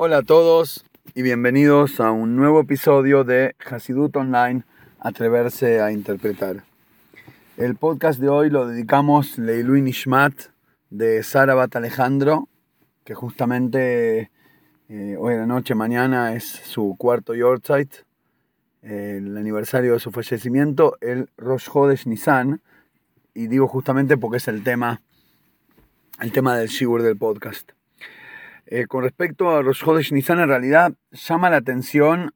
Hola a todos y bienvenidos a un nuevo episodio de Hasidut Online, Atreverse a Interpretar. El podcast de hoy lo dedicamos Leilui Nishmat de Sara Bat Alejandro, que justamente eh, hoy en la noche, mañana, es su cuarto Yortzeit, el aniversario de su fallecimiento, el Rosh Hodesh Nisan, y digo justamente porque es el tema, el tema del Shibur del podcast. Eh, con respecto a Rosh Hodesh Nisan, en realidad llama la atención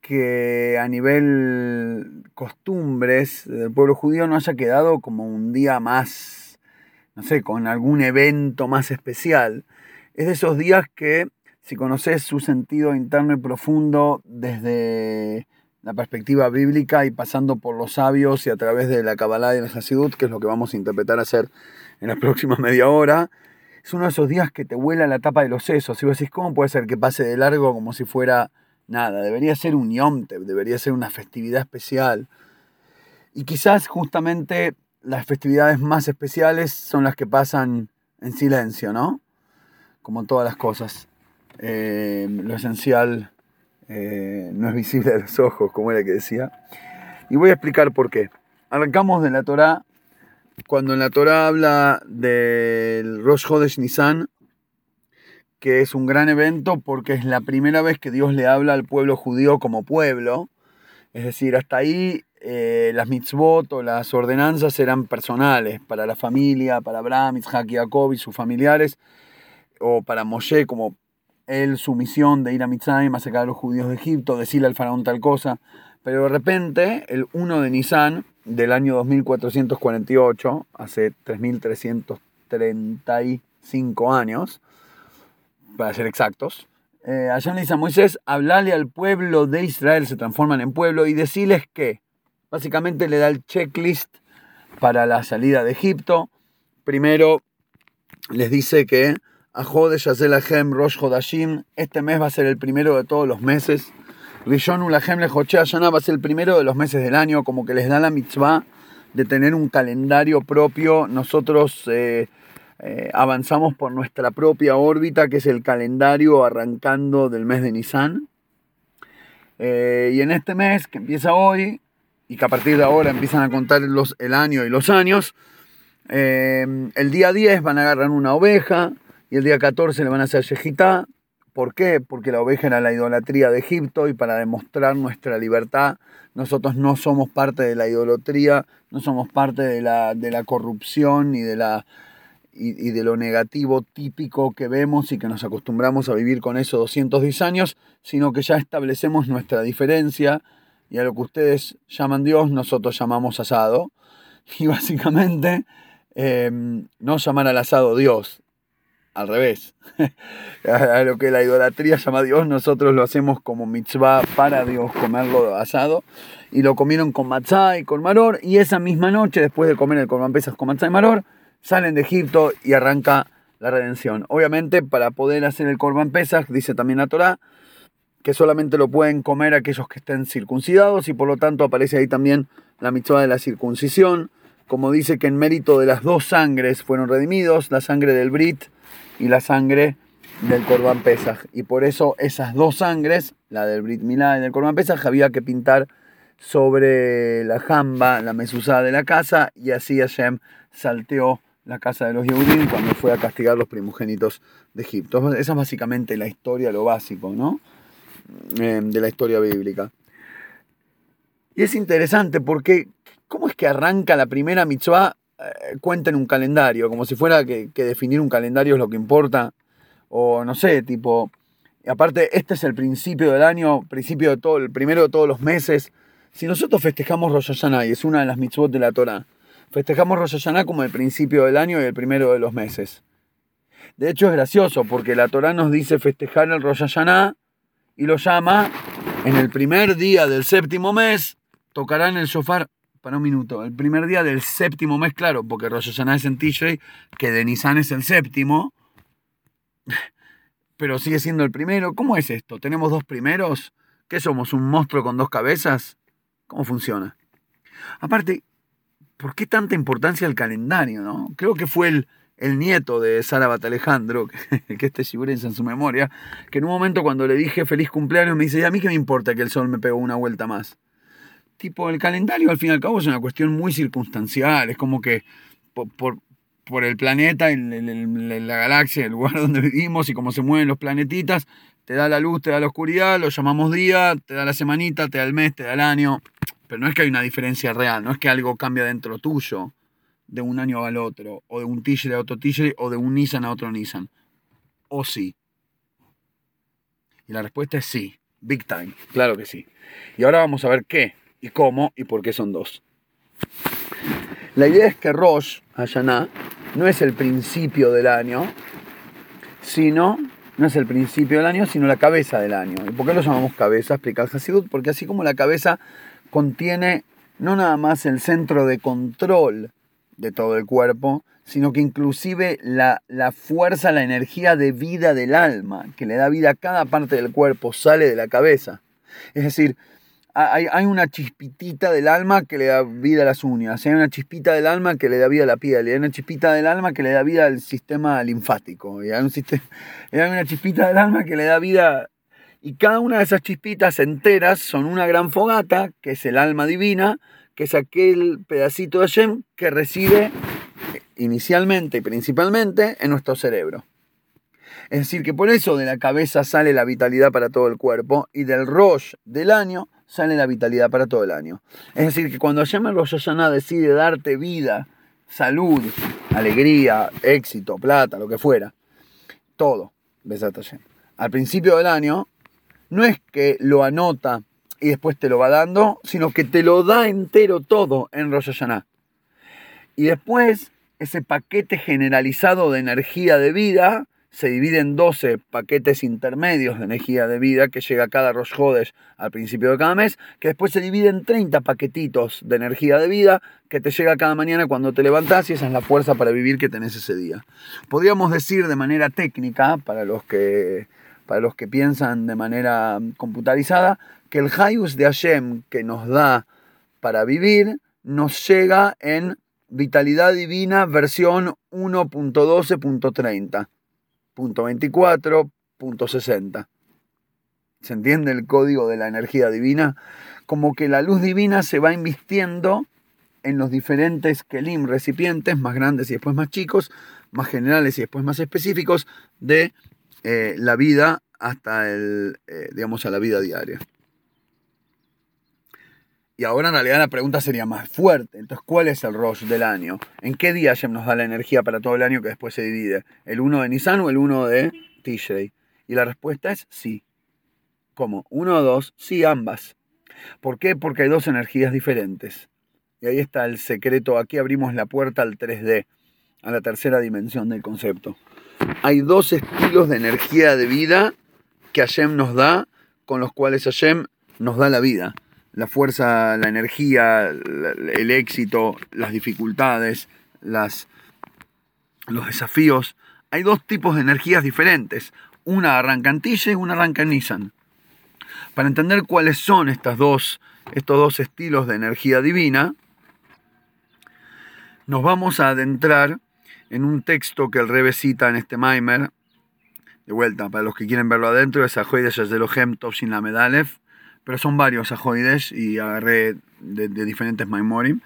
que a nivel costumbres del pueblo judío no haya quedado como un día más, no sé, con algún evento más especial. Es de esos días que, si conoces su sentido interno y profundo desde la perspectiva bíblica y pasando por los sabios y a través de la Kabbalah y el Hasidut, que es lo que vamos a intentar hacer en la próxima media hora, es uno de esos días que te vuela la tapa de los sesos. Y vos decís, ¿cómo puede ser que pase de largo como si fuera nada? Debería ser un yomte, debería ser una festividad especial. Y quizás justamente las festividades más especiales son las que pasan en silencio, ¿no? Como todas las cosas. Eh, lo esencial eh, no es visible a los ojos, como era que decía. Y voy a explicar por qué. Arrancamos de la Torah cuando en la Torah habla del Rosh Hodesh Nisan, que es un gran evento porque es la primera vez que Dios le habla al pueblo judío como pueblo. Es decir, hasta ahí eh, las mitzvot o las ordenanzas eran personales para la familia, para Abraham, Isaac y Jacob y sus familiares, o para Moshe como él su misión de ir a Mitzrayim a sacar a los judíos de Egipto, decirle al faraón tal cosa. Pero de repente, el 1 de Nisan del año 2448, hace 3335 años, para ser exactos, eh, allá le dice a Moisés, hablale al pueblo de Israel, se transforman en pueblo, y decirles que, básicamente le da el checklist para la salida de Egipto. Primero les dice que a Yazel Rosh Hodashim, este mes va a ser el primero de todos los meses. Rishon Ulahem Lejochea Shana va a ser el primero de los meses del año, como que les da la mitzvah de tener un calendario propio. Nosotros eh, eh, avanzamos por nuestra propia órbita, que es el calendario arrancando del mes de Nisan. Eh, y en este mes, que empieza hoy, y que a partir de ahora empiezan a contar los, el año y los años, el día 10 van a agarrar una oveja, y el día 14 le van a hacer Yejitá, ¿Por qué? Porque la oveja era la idolatría de Egipto y para demostrar nuestra libertad, nosotros no somos parte de la idolatría, no somos parte de la, de la corrupción y de, la, y, de lo negativo típico que vemos y que nos acostumbramos a vivir con eso 210 años, sino que ya establecemos nuestra diferencia y a lo que ustedes llaman Dios, nosotros llamamos asado. Y básicamente eh, no llamar al asado Dios, al revés. a lo que la idolatría llama a Dios, nosotros lo hacemos como mitzvah para Dios, comerlo asado. Y lo comieron con matzah y con maror. Y esa misma noche, después de comer el corban pesas con matzah y maror, salen de Egipto y arranca la redención. Obviamente, para poder hacer el corban pesas, dice también la Torah, que solamente lo pueden comer aquellos que estén circuncidados y por lo tanto aparece ahí también la mitzvah de la circuncisión, como dice que en mérito de las dos sangres fueron redimidos, la sangre del Brit y la sangre del Corban Pesaj. Y por eso esas dos sangres, la del Brit Milá y del Corban Pesaj, había que pintar sobre la jamba, la mesuzá de la casa, y así Hashem salteó la casa de los Yehudim cuando fue a castigar los primogénitos de Egipto. Esa es básicamente la historia, lo básico, ¿no? Eh, de la historia bíblica. Y es interesante porque, ¿cómo es que arranca la primera mitzvah eh, cuenta en un calendario, como si fuera que, definir un calendario es lo que importa, o no sé, tipo, aparte este es el principio del año, principio de todo, el primero de todos los meses, si nosotros festejamos Rosh Hashanah, y es una de las mitzvot de la Torah, festejamos Rosh Hashanah como el principio del año y el primero de los meses. De hecho es gracioso porque la Torah nos dice festejar el Rosh Hashanah y lo llama en el primer día del séptimo mes, tocarán el shofar para un minuto. El primer día del séptimo mes, claro, porque Rosh es en Tishrei, que de Nisan es el séptimo, pero sigue siendo el primero. ¿Cómo es esto? ¿Tenemos dos primeros? ¿Qué somos? ¿Un monstruo con dos cabezas? ¿Cómo funciona? Aparte, ¿por qué tanta importancia el calendario? No? Creo que fue el, el nieto de Sara Alejandro, que este figurense en su memoria, que en un momento cuando le dije feliz cumpleaños me dice, ¿y a mí qué me importa que el sol me pegó una vuelta más? Tipo, el calendario al fin y al cabo es una cuestión muy circunstancial, es como que por, por, el planeta, en, la galaxia, el lugar donde vivimos y cómo se mueven los planetitas, te da la luz, te da la oscuridad, lo llamamos día, te da la semanita, te da el mes, te da el año, pero no es que hay una diferencia real, no es que algo cambia dentro tuyo de un año al otro, o de un Tigre a otro Tigre, o de un Nissan a otro Nissan. O sí. Y la respuesta es sí, big time, claro que sí. Y ahora vamos a ver qué, y cómo, y por qué son dos. La idea es que Rosh Hashanah no es el principio del año, sino, no es el principio del año, sino la cabeza del año. ¿Y por qué lo llamamos cabeza? Explica el Hasidut, porque así como la cabeza contiene no nada más el centro de control de todo el cuerpo, sino que inclusive la, la, fuerza, la energía de vida del alma, que le da vida a cada parte del cuerpo, sale de la cabeza. Es decir, hay, hay, una chispitita del alma que le da vida a las uñas, hay una chispita del alma que le da vida a la piel, hay una chispita del alma que le da vida al sistema linfático, y hay, una chispita del alma que le da vida... Y cada una de esas chispitas enteras son una gran fogata, que es el alma divina, que es aquel pedacito de Hashem que reside inicialmente y principalmente en nuestro cerebro. Es decir, que por eso de la cabeza sale la vitalidad para todo el cuerpo y del Rosh del año sale la vitalidad para todo el año. Es decir, que cuando Hashem Rosh Hashanah decide darte vida, salud, alegría, éxito, plata, lo que fuera, todo, besat Hashem. Al principio del año, no es que lo anota y después te lo va dando, sino que te lo da entero todo en Rosh. Y después, ese paquete generalizado de energía de vida se divide en 12 paquetes intermedios de energía de vida que llega cada Rosh Hodesh al principio de cada mes, que después se divide en 30 paquetitos de energía de vida que te llega cada mañana cuando te levantás y esa es la fuerza para vivir que tenés ese día. Podríamos decir de manera técnica, para los que, para los que piensan de manera computarizada, que el Hayus de Hashem que nos da para vivir nos llega en Vitalidad Divina versión 1.12.30, punto 24, ¿Se entiende el código de la energía divina? Como que la luz divina se va invistiendo en los diferentes kelim, recipientes, más grandes y después más chicos, más generales y después más específicos, de eh, la vida hasta el, eh, digamos, a la vida diaria. Y ahora en realidad la pregunta sería más fuerte. Entonces, ¿cuál es el Rosh del año? ¿En qué día Hashem nos da la energía para todo el año que después se divide? ¿El 1 de Nisan o el 1 de Tishrei? Y la respuesta es sí. ¿Cómo? ¿Uno o dos? Sí, ambas. ¿Por qué? Porque hay dos energías diferentes. Y ahí está el secreto. Aquí abrimos la puerta al 3D, a la tercera dimensión del concepto. Hay dos estilos de energía de vida que Hashem nos da, con los cuales Hashem nos da la vida la fuerza, la energía, el éxito, las dificultades, las, los desafíos. Hay dos tipos de energías diferentes. Una arranca y una arranca. Para entender cuáles son estas dos, estos dos estilos de energía divina, nos vamos a adentrar en un texto que el Rebe cita en este Maimer. De vuelta, para los que quieren verlo adentro, es Ahoy de Hem Tovshin la Medalef pero son varios ajoides y agarré de, diferentes Maimorim.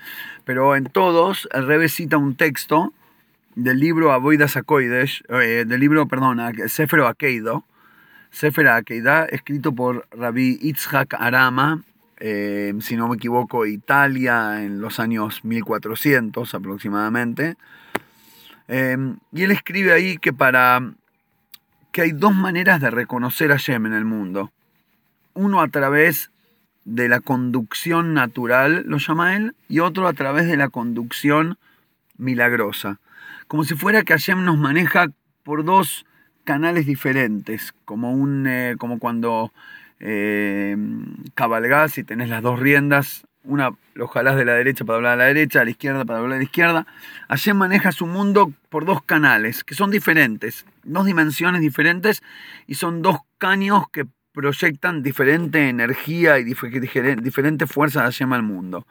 Pero en todos, el Rebe cita un texto del libro Avoidas Akoides, eh, del libro, perdón, Sefer Akeido, Sefer Akeida, escrito por Rabbi Itzhak Arama, eh, si no me equivoco, Italia, en los años 1400 aproximadamente. Eh, y él escribe ahí que para que hay dos maneras de reconocer a Shem en el mundo uno a través de la conducción natural, lo llama él, y otro a través de la conducción milagrosa. Como si fuera que Hashem nos maneja por dos canales diferentes, como, un, eh, como cuando eh, cabalgás y tenés las dos riendas, una lo jalás de la derecha para hablar a la derecha, a la izquierda para hablar a la izquierda. Hashem maneja su mundo por dos canales, que son diferentes, dos dimensiones diferentes, y son dos caños que proyectan diferente energía y diferente fuerza hacia el mundo.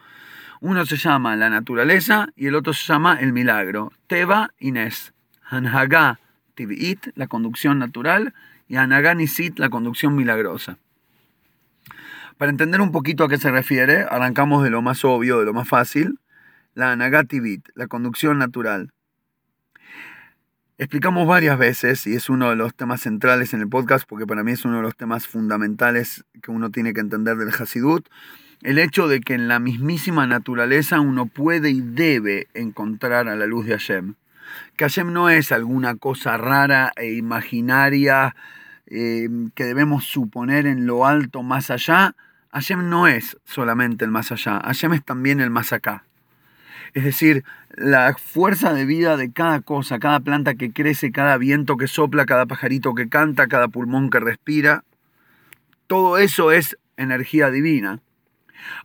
Uno se llama la naturaleza y el otro se llama el milagro, Teba y Nes. Hanhaga Tivit, la conducción natural, y Hanhaga Nisit, la conducción milagrosa. Para entender un poquito a qué se refiere, arrancamos de lo más obvio, de lo más fácil, la Hanhaga Tivit, la conducción natural. Explicamos varias veces, y es uno de los temas centrales en el podcast, porque para mí es uno de los temas fundamentales que uno tiene que entender del Hasidut, el hecho de que en la mismísima naturaleza uno puede y debe encontrar a la luz de Hashem. Que Hashem no es alguna cosa rara e imaginaria eh, que debemos suponer en lo alto más allá. Hashem no es solamente el más allá, Hashem es también el más acá. Es decir, la fuerza de vida de cada cosa, cada planta que crece, cada viento que sopla, cada pajarito que canta, cada pulmón que respira, todo eso es energía divina.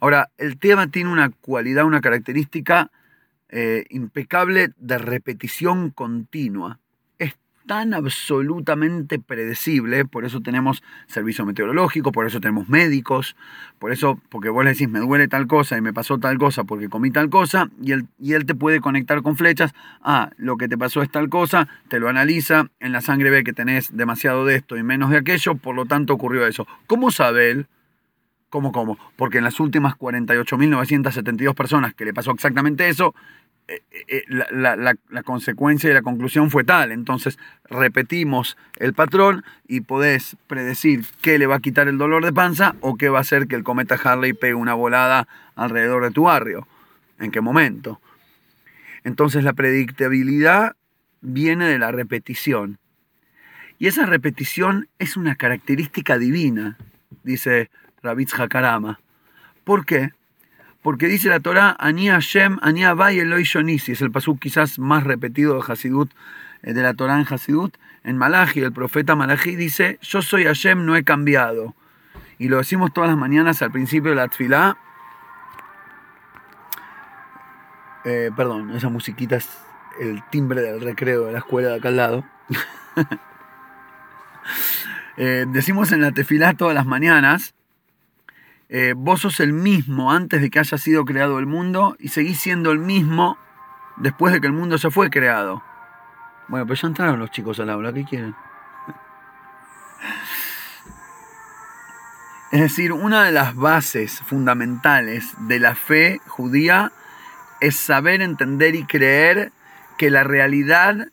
Ahora, el tema tiene una cualidad, una característica eh, impecable de repetición continua tan absolutamente predecible, por eso tenemos servicio meteorológico, por eso tenemos médicos, por eso, porque vos le decís, me duele tal cosa y me pasó tal cosa porque comí tal cosa, y él, y él te puede conectar con flechas, ah, lo que te pasó es tal cosa, te lo analiza, en la sangre ve que tenés demasiado de esto y menos de aquello, por lo tanto ocurrió eso. ¿Cómo sabe él? ¿Cómo, cómo? Porque en las últimas 48.972 personas que le pasó exactamente eso, eh, eh, la, consecuencia y la conclusión fue tal. Entonces repetimos el patrón y podés predecir qué le va a quitar el dolor de panza o qué va a hacer que el cometa Harley pegue una volada alrededor de tu barrio. ¿En qué momento? Entonces la predictabilidad viene de la repetición. Y esa repetición es una característica divina, dice Rabitz Hakarama. ¿Por qué? Porque dice la Torah, Ani Hashem, Ani Abay Eloi Shonisi, es el pasú quizás más repetido de Hasidut, eh, de la Torah en Hasidut. En Malachi, el profeta Malachi dice, yo soy Hashem, no he cambiado. Y lo decimos todas las mañanas al principio de la Tfilá. Eh, perdón, esa musiquita es el timbre del recreo de la escuela de acá al lado. Eh, decimos en la tefilá todas las mañanas, eh, vos sos el mismo antes de que haya sido creado el mundo y seguís siendo el mismo después de que el mundo ya fue creado. Bueno, pues ya entraron los chicos al aula, ¿qué quieren? Es decir, una de las bases fundamentales de la fe judía es saber, entender y creer que la realidad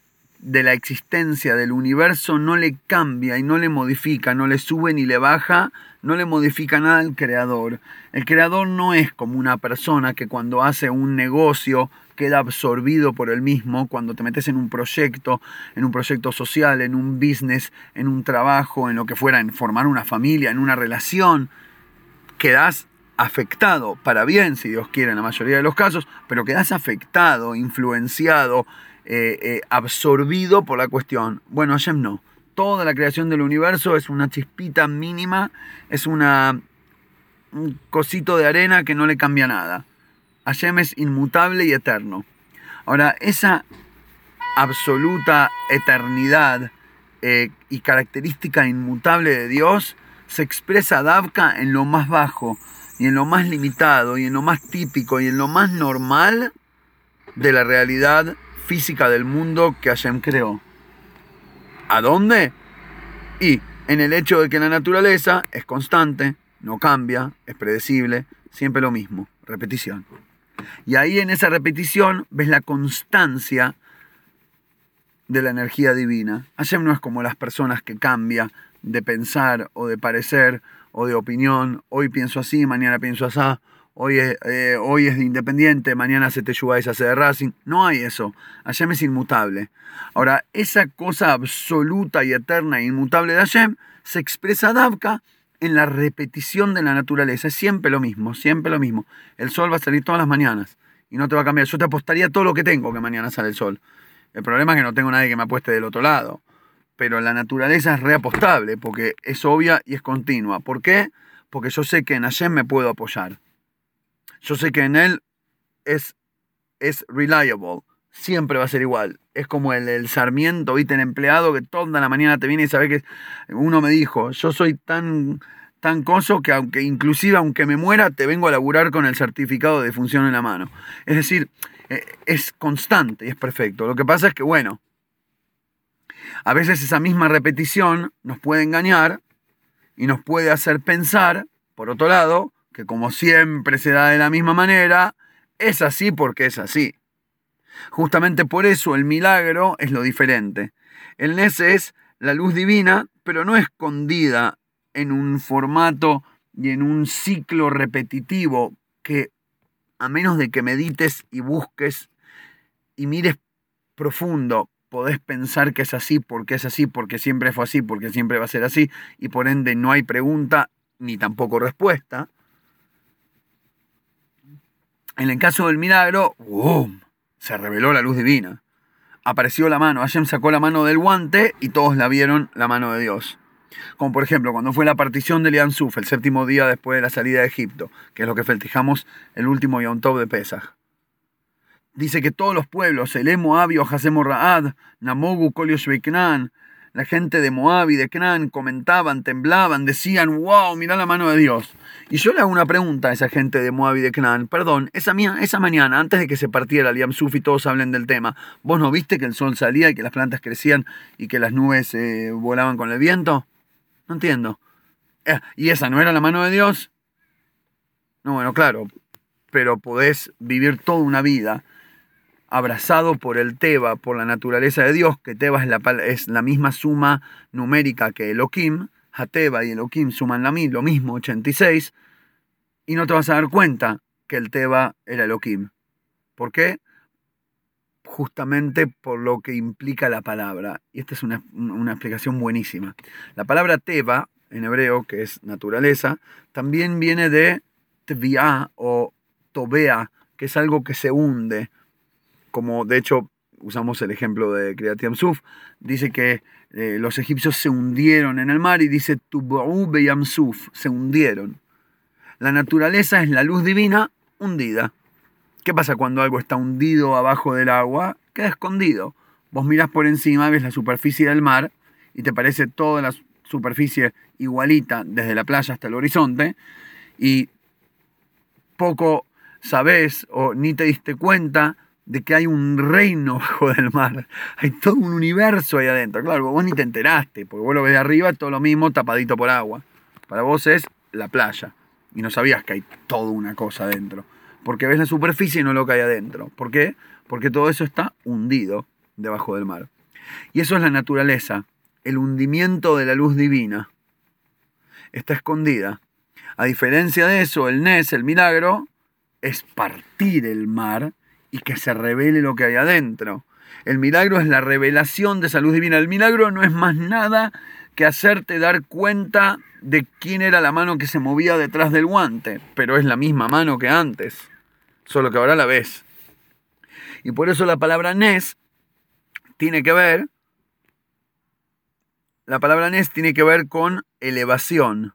de la existencia del universo no le cambia y no le modifica, no le sube ni le baja, no le modifica nada al creador. El creador no es como una persona que cuando hace un negocio queda absorbido por el mismo, cuando te metes en un proyecto, en un proyecto social, en un business, en un trabajo, en lo que fuera, en formar una familia, en una relación, quedas afectado, para bien si Dios quiere en la mayoría de los casos, pero quedas afectado, influenciado, eh, eh, absorbido por la cuestión. Bueno, Hashem no. Toda la creación del universo es una chispita mínima, es una, un cosito de arena que no le cambia nada. Hashem es inmutable y eterno. Ahora, esa absoluta eternidad eh, y característica inmutable de Dios se expresa Davka en lo más bajo y en lo más limitado y en lo más típico y en lo más normal de la realidad física del mundo que Hashem creó. ¿A dónde? Y en el hecho de que la naturaleza es constante, no cambia, es predecible, siempre lo mismo, repetición. Y ahí en esa repetición ves la constancia de la energía divina. Hashem no es como las personas que cambia de pensar o de parecer o de opinión. Hoy pienso así, mañana pienso así hoy es, eh, hoy es de Independiente, mañana se te y se hace de Racing. No hay eso. Hashem es inmutable. Ahora, esa cosa absoluta y eterna e inmutable de Hashem se expresa Davka en la repetición de la naturaleza. Es siempre lo mismo, siempre lo mismo. El sol va a salir todas las mañanas y no te va a cambiar. Yo te apostaría todo lo que tengo que mañana sale el sol. El problema es que no tengo nadie que me apueste del otro lado. Pero la naturaleza es reapostable porque es obvia y es continua. ¿Por qué? Porque yo sé que en Hashem me puedo apoyar. Yo sé que en él es, es reliable, siempre va a ser igual. Es como el, el Sarmiento, viste, el empleado que toda la mañana te viene y sabe que uno me dijo, yo soy tan tan coso que aunque inclusive aunque me muera te vengo a laburar con el certificado de función en la mano. Es decir, eh, es constante y es perfecto. Lo que pasa es que bueno, A veces esa misma repetición nos puede engañar y nos puede hacer pensar, por otro lado, que como siempre se da de la misma manera, es así porque es así. Justamente por eso el milagro es lo diferente. El Nes es la luz divina, pero no escondida en un formato y en un ciclo repetitivo que a menos de que medites y busques y mires profundo, podés pensar que es así, porque es así, porque siempre fue así, porque siempre va a ser así, y por ende no hay pregunta ni tampoco respuesta. En el caso del milagro, ¡boom! se reveló la luz divina. Apareció la mano, Hashem sacó la mano del guante y todos la vieron la mano de Dios. Como por ejemplo cuando fue la partición de Lian el séptimo día después de la salida de Egipto, que es lo que festejamos el último Yom Tov de Pesach. Dice que todos los pueblos, el Moab, Hasemo Raad, Namogu, Koliosh la gente de Moab y de Canaán comentaban, temblaban, decían, wow, mira la mano de Dios. Y yo le hago una pregunta a esa gente de Moab y de Canaán. Perdón, esa, esa mañana, antes de que se partiera el Suf y todos hablen del tema, ¿vos no viste que el sol salía y que las plantas crecían y que las nubes eh, volaban con el viento? No entiendo. Eh, ¿Y esa no era la mano de Dios? No, bueno, claro, pero podés vivir toda una vida abrazado por el Teba, por la naturaleza de Dios, que Teba es la, es la misma suma numérica que Elohim, Hateba y Elohim suman la lo mismo, 86, y no te vas a dar cuenta que el Teba era Elohim. ¿Por qué? Justamente por lo que implica la palabra. Y esta es una, una explicación buenísima. La palabra Teba, en hebreo, que es naturaleza, también viene de Tvia o Tobea, que es algo que se hunde, como de hecho usamos el ejemplo de Kriyat Yamsuf, dice que eh, los egipcios se hundieron en el mar y dice Tubu'u Yamsuf, se hundieron. La naturaleza es la luz divina hundida. ¿Qué pasa cuando algo está hundido abajo del agua? Queda escondido. Vos mirás por encima, ves la superficie del mar y te parece toda la superficie igualita desde la playa hasta el horizonte y poco sabés o ni te diste cuenta de que hay un reino bajo del mar. Hay todo un universo ahí adentro. Claro, vos ni te enteraste, porque vos lo ves de arriba, todo lo mismo tapadito por agua. Para vos es la playa. Y no sabías que hay toda una cosa adentro. Porque ves la superficie y no lo que hay adentro. ¿Por qué? Porque todo eso está hundido debajo del mar. Y eso es la naturaleza, el hundimiento de la luz divina. Está escondida. A diferencia de eso, el Nes, el milagro, es partir el mar y que se revele lo que hay adentro. El milagro es la revelación de esa luz divina. El milagro no es más nada que hacerte dar cuenta de quién era la mano que se movía detrás del guante, pero es la misma mano que antes, solo que ahora la ves. Y por eso la palabra Nes tiene que ver, la palabra Nes tiene que ver con elevación.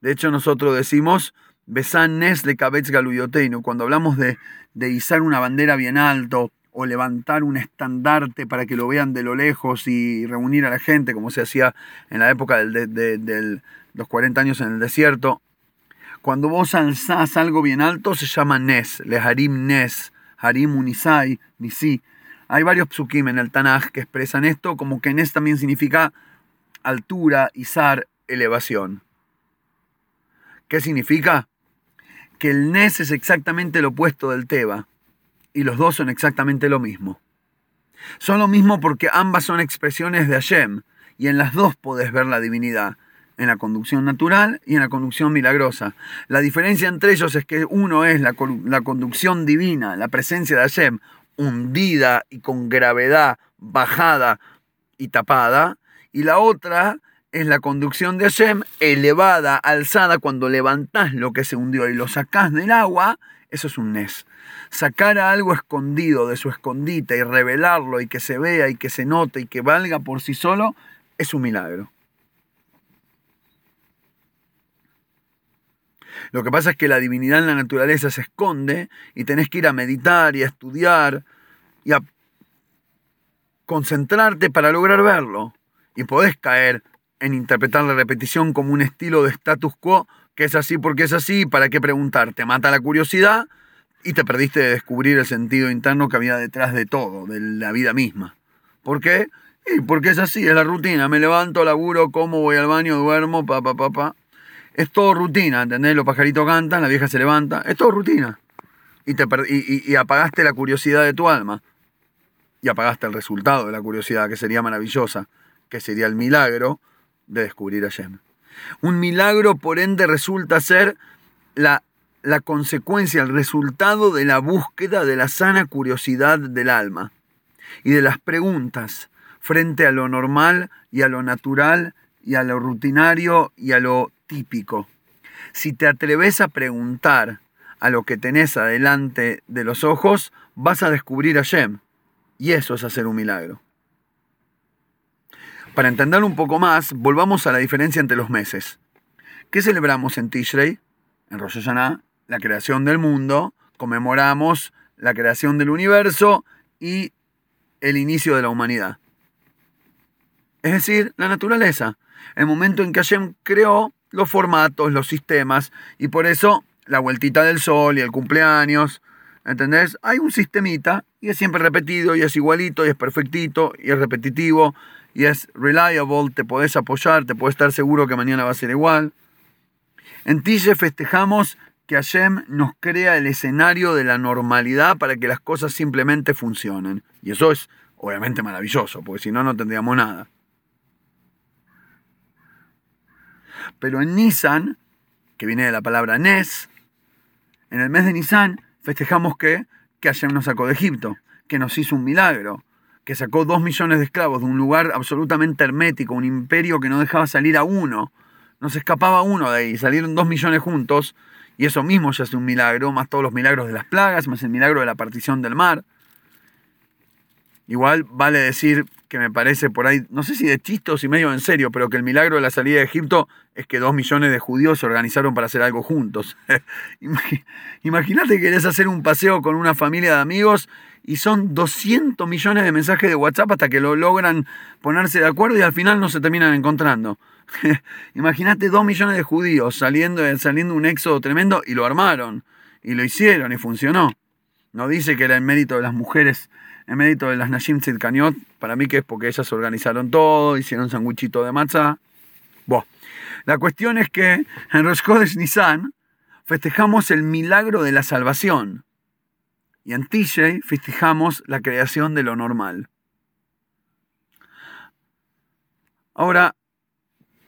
De hecho, nosotros decimos, Besan Nes le Kabetz Galuyoteino, cuando hablamos de de izar una bandera bien alto o levantar un estandarte para que lo vean de lo lejos y reunir a la gente, como se hacía en la época de, los 40 años en el desierto. Cuando vos alzás algo bien alto se llama Nes, le Harim Nes, Harim Unisai, Nisi. Hay varios psukim en el Tanaj que expresan esto, como que Nes también significa altura, izar, elevación. ¿Qué significa? Que el Nes es exactamente lo opuesto del Teba y los dos son exactamente lo mismo. Son lo mismo porque ambas son expresiones de Hashem y en las dos podés ver la divinidad, en la conducción natural y en la conducción milagrosa. La diferencia entre ellos es que uno es la, conducción divina, la presencia de Hashem, hundida y con gravedad, bajada y tapada, y la otra es la conducción de Hashem elevada, alzada, cuando levantás lo que se hundió y lo sacás del agua, eso es un Nes. Sacar a algo escondido de su escondite y revelarlo y que se vea y que se note y que valga por sí solo, es un milagro. Lo que pasa es que la divinidad en la naturaleza se esconde y tenés que ir a meditar y a estudiar y a concentrarte para lograr verlo. Y podés caer en interpretar la repetición como un estilo de status quo, que es así porque es así, ¿para qué preguntar? Te mata la curiosidad y te perdiste de descubrir el sentido interno que había detrás de todo, de la vida misma. ¿Por qué? Y porque es así, es la rutina. Me levanto, laburo, como, voy al baño, duermo, pa, pa, pa, pa. Es todo rutina, ¿entendés? Los pajaritos cantan, la vieja se levanta. Es todo rutina. Y, te y, y apagaste la curiosidad de tu alma. Y apagaste el resultado de la curiosidad, que sería maravillosa, que sería el milagro de descubrir a Yem. Un milagro, por ende, resulta ser la, la consecuencia, el resultado de la búsqueda de la sana curiosidad del alma y de las preguntas frente a lo normal y a lo natural y a lo rutinario y a lo típico. Si te atreves a preguntar a lo que tenés adelante de los ojos, vas a descubrir a Shem. Y eso es hacer un milagro. Para entender un poco más, volvamos a la diferencia entre los meses. ¿Qué celebramos en Tishrei? En Rosh Hashanah, la creación del mundo, conmemoramos la creación del universo y el inicio de la humanidad. Es decir, la naturaleza. El momento en que Hashem creó los formatos, los sistemas, y por eso la vueltita del sol y el cumpleaños, ¿entendés? Hay un sistemita y es siempre repetido y es igualito y es perfectito y es repetitivo y es reliable, te podés apoyar, te puedes estar seguro que mañana va a ser igual. En Tille festejamos que Hashem nos crea el escenario de la normalidad para que las cosas simplemente funcionen. Y eso es obviamente maravilloso, porque si no, no tendríamos nada. Pero en Nisan, que viene de la palabra Nes, en el mes de Nisan festejamos que, que Hashem nos sacó de Egipto, que nos hizo un milagro, que sacó dos millones de esclavos de un lugar absolutamente hermético, un imperio que no dejaba salir a uno. No se escapaba uno de ahí, salieron dos millones juntos, y eso mismo ya es un milagro, más todos los milagros de las plagas, más el milagro de la partición del mar. Igual vale decir que me parece por ahí, no sé si de chistos y medio en serio, pero que el milagro de la salida de Egipto es que dos millones de judíos se organizaron para hacer algo juntos. Imagínate que querés hacer un paseo con una familia de amigos y son 200 millones de mensajes de WhatsApp hasta que lo logran ponerse de acuerdo y al final no se terminan encontrando. Imagínate dos millones de judíos saliendo, saliendo un éxodo tremendo y lo armaron y lo hicieron y funcionó. No dice que era el mérito de las mujeres, el mérito de las Nashim Tzidkaniot, para mí que es porque ellas organizaron todo, hicieron sanguchito de matzah. La cuestión es que en Rosh Nisan festejamos el milagro de la salvación y en Tishrei festejamos la creación de lo normal. Ahora,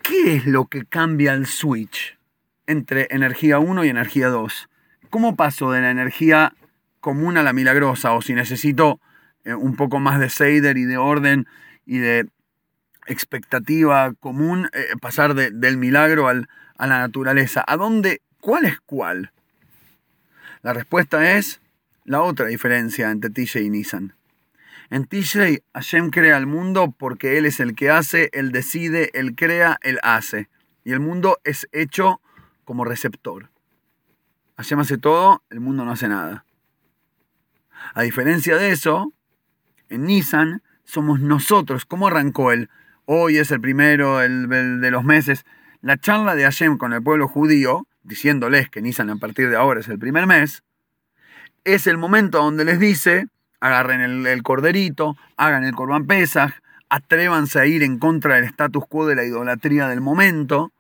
¿qué es lo que cambia el switch entre energía 1 y energía 2? ¿Cómo paso de la energía común a la milagrosa? O si necesito eh, un poco más de Seider y de orden y de expectativa común, eh, pasar del milagro a la naturaleza. ¿A dónde? ¿Cuál es cuál? La respuesta es la otra diferencia entre Tishrei y Nisan. En Tishrei, Hashem crea el mundo porque Él es el que hace, Él decide, Él crea, Él hace. Y el mundo es hecho como receptor. Hashem hace todo, el mundo no hace nada. A diferencia de eso, en Nisan somos nosotros. ¿Cómo arrancó Él? Hoy es el primero el, de los meses. La charla de Hashem con el pueblo judío, diciéndoles que Nisan a partir de ahora es el primer mes, es el momento donde les dice, agarren el, corderito, hagan el Corban Pesach, atrévanse a ir en contra del status quo de la idolatría del momento,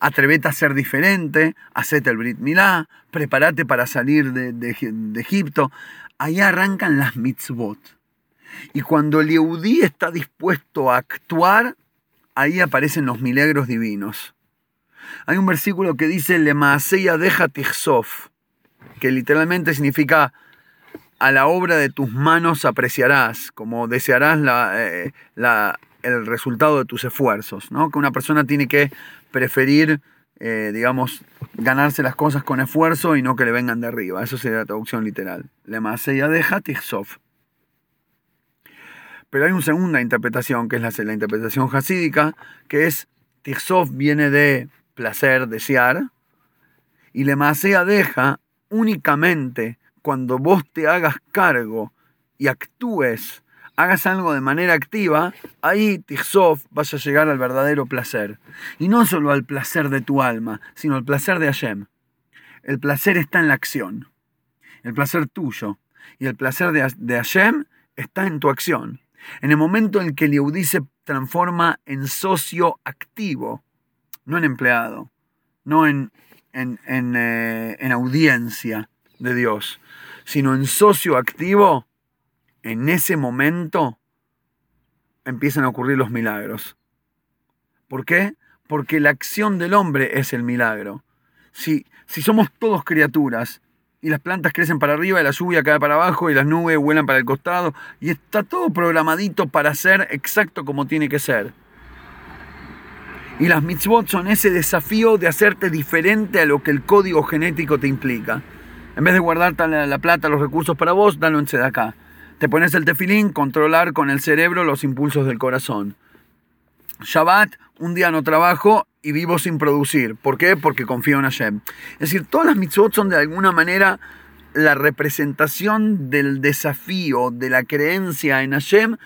atrevete a ser diferente, hacete el Brit Milá, prepárate para salir de, Egipto. Ahí arrancan las mitzvot. Y cuando el Yehudí está dispuesto a actuar, ahí aparecen los milagros divinos. Hay un versículo que dice, Le deja tichsof que literalmente significa a la obra de tus manos apreciarás, como desearás eh, el resultado de tus esfuerzos, ¿no? Que una persona tiene que preferir, eh, digamos, ganarse las cosas con esfuerzo y no que le vengan de arriba. Eso sería la traducción literal. Le ya deja tichsof. Pero hay una segunda interpretación, que es la, interpretación hasídica, que es tichsof viene de placer, desear, y le deja únicamente cuando vos te hagas cargo y actúes, hagas algo de manera activa, ahí Tixov vas a llegar al verdadero placer. Y no solo al placer de tu alma, sino al placer de Hashem. El placer está en la acción, el placer tuyo. Y el placer de, de Hashem está en tu acción. En el momento en que el Yehudí se transforma en socio activo, no en empleado, no en, en, eh, en audiencia de Dios, sino en socio activo, en ese momento empiezan a ocurrir los milagros. ¿Por qué? Porque la acción del hombre es el milagro. Si, si somos todos criaturas y las plantas crecen para arriba y la lluvia cae para abajo y las nubes vuelan para el costado y está todo programadito para ser exacto como tiene que ser. Y las mitzvot son ese desafío de hacerte diferente a lo que el código genético te implica. En vez de guardar la, plata, los recursos para vos, dalo en acá. Te pones el tefilín, controlar con el cerebro los impulsos del corazón. Shabbat, un día no trabajo y vivo sin producir. ¿Por qué? Porque confío en Hashem. Es decir, todas las mitzvot son de alguna manera la representación del desafío, de la creencia en Hashem,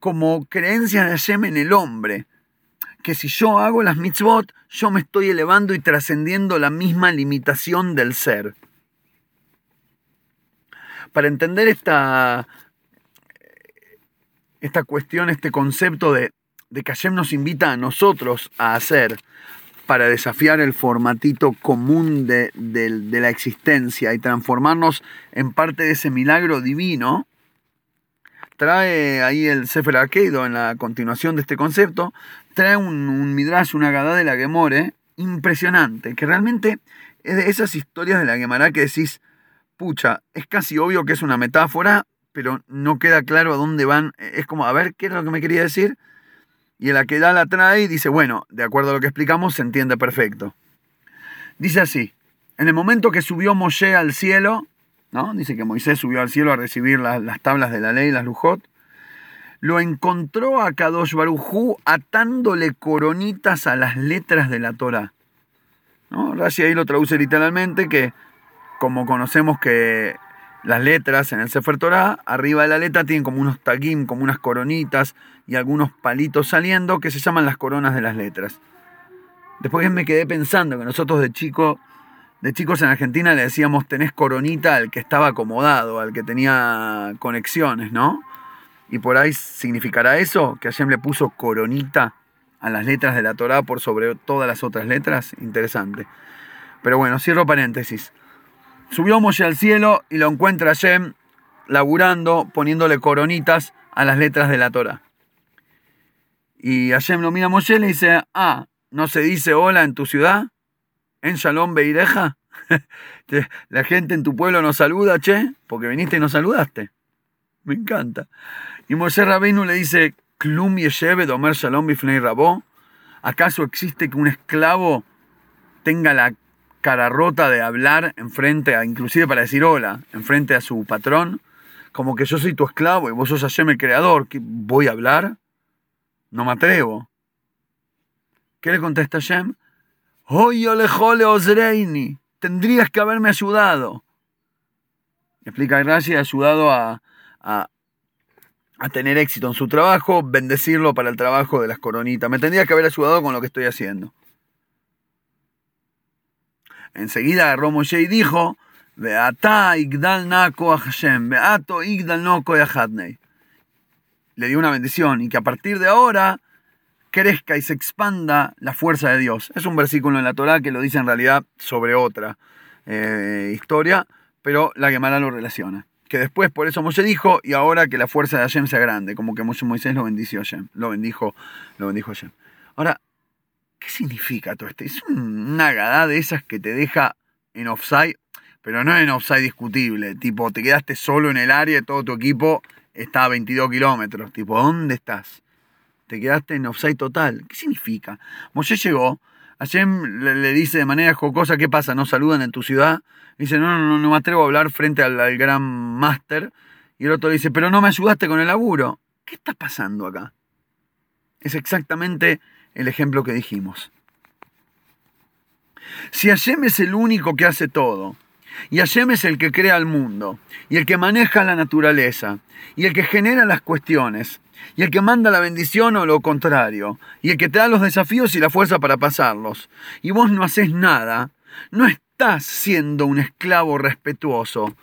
como creencia de Hashem en el hombre. Que si yo hago las mitzvot, yo me estoy elevando y trascendiendo la misma limitación del ser. Para entender esta, esta cuestión, este concepto de, de que Hashem nos invita a nosotros a hacer para desafiar el formatito común de, la existencia y transformarnos en parte de ese milagro divino, trae ahí el Sefer Akeido en la continuación de este concepto, trae un, un midrash, una gada de la Gemore impresionante, que realmente es de esas historias de la Gemara que decís, pucha, es casi obvio que es una metáfora, pero no queda claro a dónde van. Es como, a ver, ¿qué es lo que me quería decir? Y el que da la trae y dice, bueno, de acuerdo a lo que explicamos, se entiende perfecto. Dice así, en el momento que subió Moshe al cielo, ¿no? Dice que Moisés subió al cielo a recibir las, tablas de la ley, las lujot, lo encontró a Kadosh Barujú atándole coronitas a las letras de la Torah. ¿No? Rashi ahí lo traduce literalmente que, como conocemos que las letras en el Sefer Torah, arriba de la letra tienen como unos tagim, como unas coronitas y algunos palitos saliendo que se llaman las coronas de las letras. Después me quedé pensando que nosotros de chico, de chicos en Argentina le decíamos tenés coronita al que estaba acomodado, al que tenía conexiones, ¿no? Y por ahí significará eso, que Hashem le puso coronita a las letras de la Torah por sobre todas las otras letras. Interesante. Pero bueno, cierro paréntesis. Subió Moshe al cielo y lo encuentra Hashem laburando, poniéndole coronitas a las letras de la Torah. Y Hashem lo mira a Moshe y le dice, ah, ¿no se dice hola en tu ciudad? ¿En Shalom Beireja? La gente en tu pueblo nos saluda, che, porque viniste y nos saludaste. Me encanta. Y Moshe Rabbeinu le dice, Klum Yeshebe Domer Shalom Bifnei Rabó. ¿Acaso existe que un esclavo tenga la cara rota de hablar enfrente a, inclusive para decir hola, enfrente a su patrón, como que yo soy tu esclavo y vos sos Hashem el creador, ¿voy a hablar? No me atrevo. ¿Qué le contesta Hashem? Jole osreini, tendrías que haberme ayudado. Explica Rashi, ayudado a, a, a tener éxito en su trabajo, bendecirlo para el trabajo de las coronitas. Me tendrías que haber ayudado con lo que estoy haciendo. Enseguida agarró Moshe y dijo, igdal nako Hashem, igdal noko Le dio una bendición y que a partir de ahora crezca y se expanda la fuerza de Dios. Es un versículo en la Torah que lo dice en realidad sobre otra eh, historia, pero la Gemara lo relaciona. Que después por eso Moshe dijo, y ahora que la fuerza de Hashem sea grande, como que Moisés lo bendició Hashem, lo bendijo, lo bendijo. Ahora, ¿Qué significa todo esto? Es una gada de esas que te deja en offside, pero no en offside discutible. Tipo, te quedaste solo en el área y todo tu equipo está a 22 kilómetros. Tipo, ¿dónde estás? Te quedaste en offside total. ¿Qué significa? Moshe llegó, Hashem le, dice de manera jocosa, ¿qué pasa? ¿No saludan en tu ciudad? Dice, no, no, no, no me atrevo a hablar frente al, al gran máster. Y el otro le dice, pero no me ayudaste con el laburo. ¿Qué está pasando acá? Es exactamente el ejemplo que dijimos. Si Hashem es el único que hace todo, y Hashem es el que crea el mundo, y el que maneja la naturaleza, y el que genera las cuestiones, y el que manda la bendición o lo contrario, y el que te da los desafíos y la fuerza para pasarlos, y vos no haces nada, no estás siendo un esclavo respetuoso,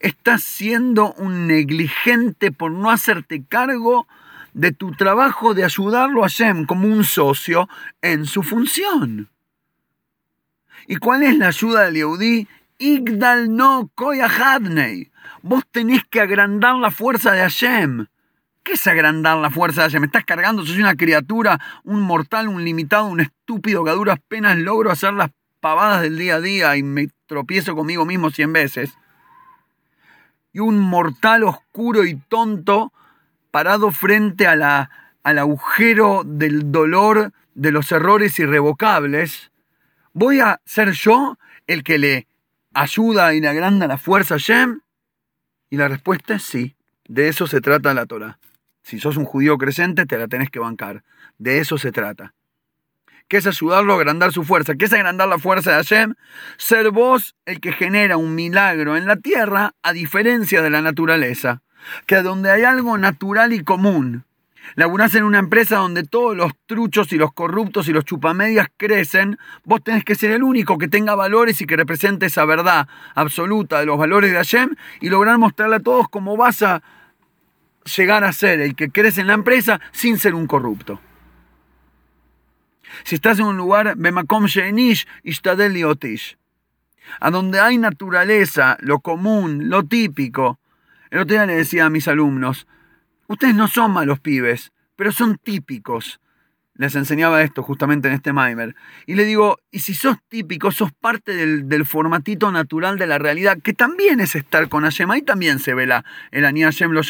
estás siendo un negligente por no hacerte cargo de tu trabajo de ayudarlo a Shem como un socio en su función. ¿Y cuál es la ayuda del Yehudi? Igdal no koyahadnei. Vos tenés que agrandar la fuerza de Hashem. ¿Qué es agrandar la fuerza Hashem? Me estás cargando, soy una criatura, un mortal, un limitado, un estúpido que a duras penas logro hacer las pavadas del día a día y me tropiezo conmigo mismo cien veces. Y un mortal oscuro y tonto parado frente al agujero del dolor de los errores irrevocables. ¿Voy a ser yo el que le ayuda y le agranda la fuerza a Hashem? Y la respuesta es sí. De eso se trata la Torah. Si sos un judío creciente, te la tenés que bancar. De eso se trata. ¿Qué es ayudarlo a agrandar su fuerza? ¿Qué es agrandar la fuerza de Hashem? Ser vos el que genera un milagro en la tierra a diferencia de la naturaleza. Que donde hay algo natural y común, laburás en una empresa donde todos los truchos y los corruptos y los chupamedias crecen, vos tenés que ser el único que tenga valores y que represente esa verdad absoluta de los valores de Hashem y lograr mostrarle a todos cómo vas a llegar a ser el que crece en la empresa sin ser un corrupto. Si estás en un lugar, a donde hay naturaleza, lo común, lo típico. El otro día le decía a mis alumnos, ustedes no son malos pibes, pero son típicos les enseñaba esto justamente en este Maimer. Y le digo, y si sos típico, sos parte del, formatito natural de la realidad, que también es estar con Hashem, ahí también se ve la, el Ani Hashem Lo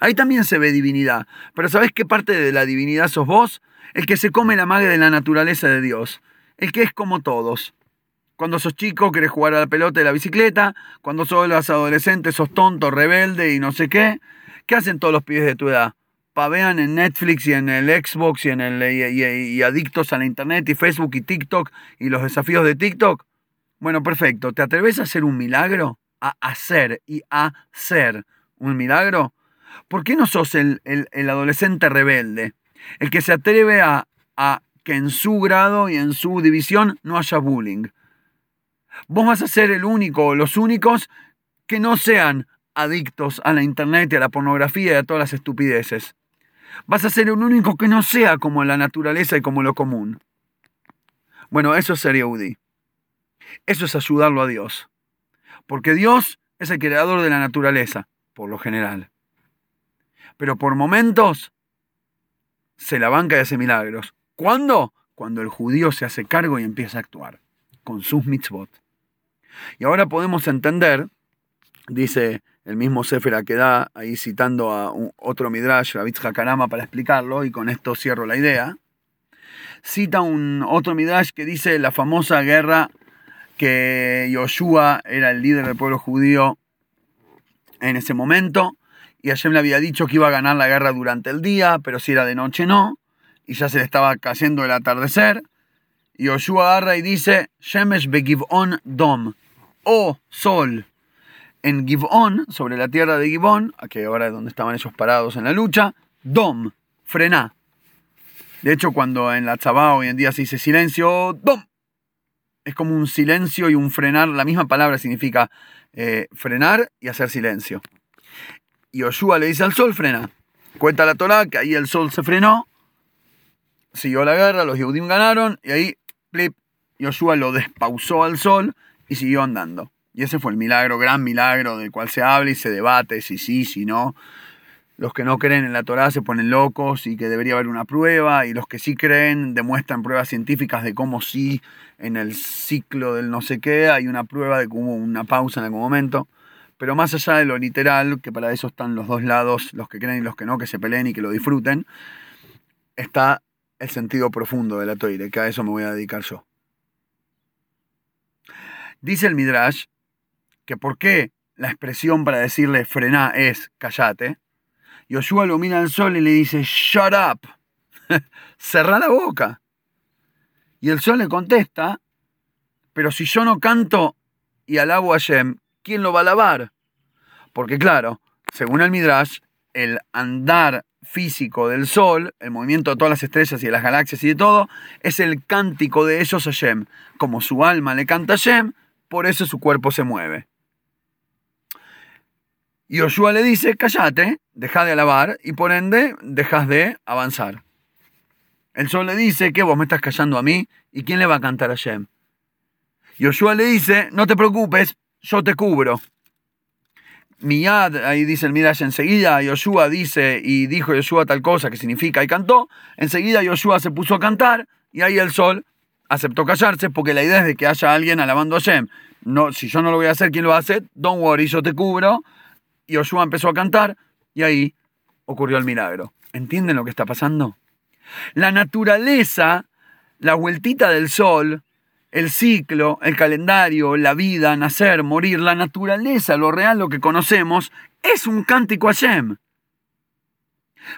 ahí también se ve divinidad. Pero ¿sabés qué parte de la divinidad sos vos? El que se come la madre de la naturaleza de Dios. El que es como todos. Cuando sos chico querés jugar a la pelota y la bicicleta. Cuando sos adolescente sos tonto, rebelde y no sé qué. ¿Qué hacen todos los pibes de tu edad? Pavean en Netflix y en el Xbox y en el y, adictos a la internet y Facebook y TikTok y los desafíos de TikTok. Bueno, perfecto. ¿Te atreves a hacer un milagro? A hacer y a ser un milagro. ¿Por qué no sos el, adolescente rebelde? El que se atreve a, a que en su grado y en su división no haya bullying. Vos vas a ser el único o los únicos que no sean adictos a la internet y a la pornografía y a todas las estupideces. Vas a ser el único que no sea como la naturaleza y como lo común. Bueno, eso es ser. Eso es ayudarlo a Dios. Porque Dios es el creador de la naturaleza, por lo general. Pero por momentos se la banca y hace milagros. ¿Cuándo? Cuando el judío se hace cargo y empieza a actuar con sus mitzvot. Y ahora podemos entender, dice el mismo Sefer que da, ahí citando a otro Midrash, Rabbi Hakarama, para explicarlo, y con esto cierro la idea. Cita un otro Midrash que dice la famosa guerra que Yoshua era el líder del pueblo judío en ese momento, y Hashem le había dicho que iba a ganar la guerra durante el día, pero si era de noche no, y ya se le estaba cayendo el atardecer. Y Yoshua agarra y dice, Shemesh begivon dom, oh sol, en Givon, sobre la tierra de Givon, que ahora es donde estaban ellos parados en la lucha, Dom, frená. De hecho, cuando en la Tzabá hoy en día se dice silencio, Dom, es como un silencio y un frenar, la misma palabra significa eh, frenar y hacer silencio. Y Yoshua le dice al sol, frena. Cuenta la Torah que ahí el sol se frenó, siguió la guerra, los Yehudim ganaron, y ahí, plip, Yoshua lo despausó al sol y siguió andando. Y ese fue el milagro, gran milagro, del cual se habla y se debate si sí, si no. Los que no creen en la Torá se ponen locos y que debería haber una prueba, y los que sí creen demuestran pruebas científicas de cómo sí en el ciclo del no sé qué hay una prueba de cómo una pausa en algún momento. Pero más allá de lo literal, que para eso están los dos lados, los que creen y los que no, que se peleen y que lo disfruten, está el sentido profundo de la toire, que a eso me voy a dedicar yo. Dice el Midrash que por qué la expresión para decirle frená es callate, Yoshua lo mira al sol y le dice, shut up, cerrá la boca. Y el sol le contesta, pero si yo no canto y alabo a Shem, ¿quién lo va a alabar? Porque claro, según el Midrash, el andar físico del sol, el movimiento de todas las estrellas y de las galaxias y de todo, es el cántico de ellos a Shem. Como su alma le canta a Shem, por eso su cuerpo se mueve. Y Yoshua le dice, cállate, deja de alabar y por ende dejas de avanzar. El sol le dice que vos me estás callando a mí y quién le va a cantar a Shem. Yoshua le dice, no te preocupes, yo te cubro. Miyad, ahí dice el Midrash, enseguida Yoshua dice y dijo Yoshua tal cosa que significa y cantó, enseguida Yoshua se puso a cantar y ahí el sol aceptó callarse porque la idea es de que haya alguien alabando a Shem. No, si yo no lo voy a hacer, ¿quién lo hacer? Don't worry, yo te cubro. Yoshua empezó a cantar y ahí ocurrió el milagro. ¿Entienden lo que está pasando? La naturaleza, la vueltita del sol, el ciclo, el calendario, la vida, nacer, morir, la naturaleza, lo real, lo que conocemos, es un cántico a Shem.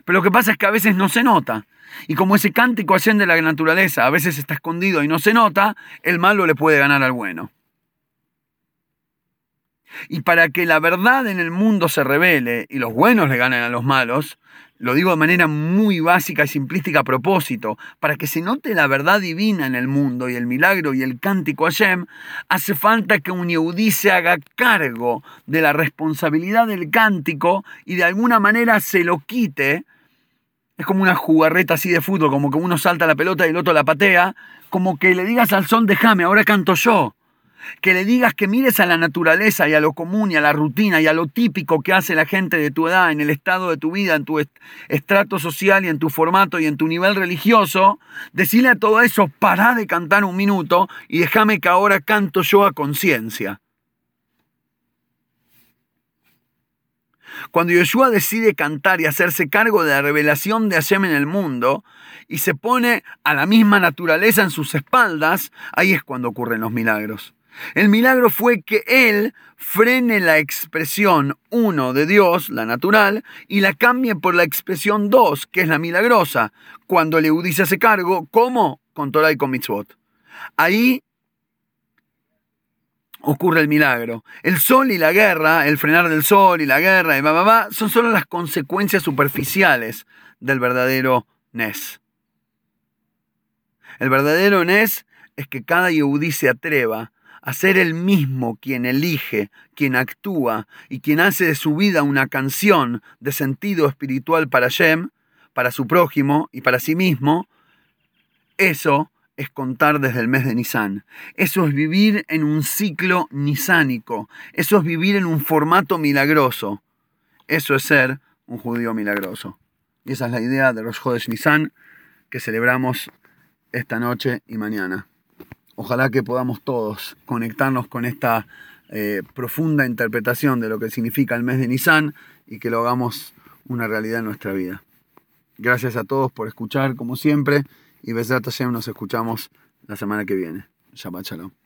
Pero lo que pasa es que a veces no se nota. Y como ese cántico a Shem de la naturaleza a veces está escondido y no se nota, el malo le puede ganar al bueno. Y para que la verdad en el mundo se revele y los buenos le ganen a los malos, lo digo de manera muy básica y simplística a propósito, para que se note la verdad divina en el mundo y el milagro y el cántico Hashem, hace falta que un Yehudí se haga cargo de la responsabilidad del cántico y de alguna manera se lo quite. Es como una jugarreta así de fútbol, como que uno salta la pelota y el otro la patea, como que le digas al son, déjame, ahora canto yo que le digas que mires a la naturaleza y a lo común y a la rutina y a lo típico que hace la gente de tu edad, en el estado de tu vida, en tu estrato social y en tu formato y en tu nivel religioso, decirle a todo eso, pará de cantar un minuto y déjame que ahora canto yo a conciencia. Cuando Yeshua decide cantar y hacerse cargo de la revelación de Hashem en el mundo y se pone a la misma naturaleza en sus espaldas, ahí es cuando ocurren los milagros. El milagro fue que Él frene la expresión uno de Dios, la natural, y la cambie por la expresión dos, que es la milagrosa, cuando el Eudí se hace cargo, ¿cómo? Con Torah y con Mitzvot. Ahí ocurre el milagro. El sol y la guerra, el frenar del sol y la guerra, y va, son solo las consecuencias superficiales del verdadero Nes. El verdadero Nes es que cada Yehudí se atreva a ser el mismo quien elige, quien actúa y quien hace de su vida una canción de sentido espiritual para Shem, para su prójimo y para sí mismo, eso es contar desde el mes de Nisan. Eso es vivir en un ciclo nisánico. Eso es vivir en un formato milagroso. Eso es ser un judío milagroso. Y esa es la idea de los Jodes Nisan que celebramos esta noche y mañana. Ojalá que podamos todos conectarnos con esta eh, profunda interpretación de lo que significa el mes de Nisan y que lo hagamos una realidad en nuestra vida. Gracias a todos por escuchar, como siempre, y Besat Hashem nos escuchamos la semana que viene. Shabbat Shalom.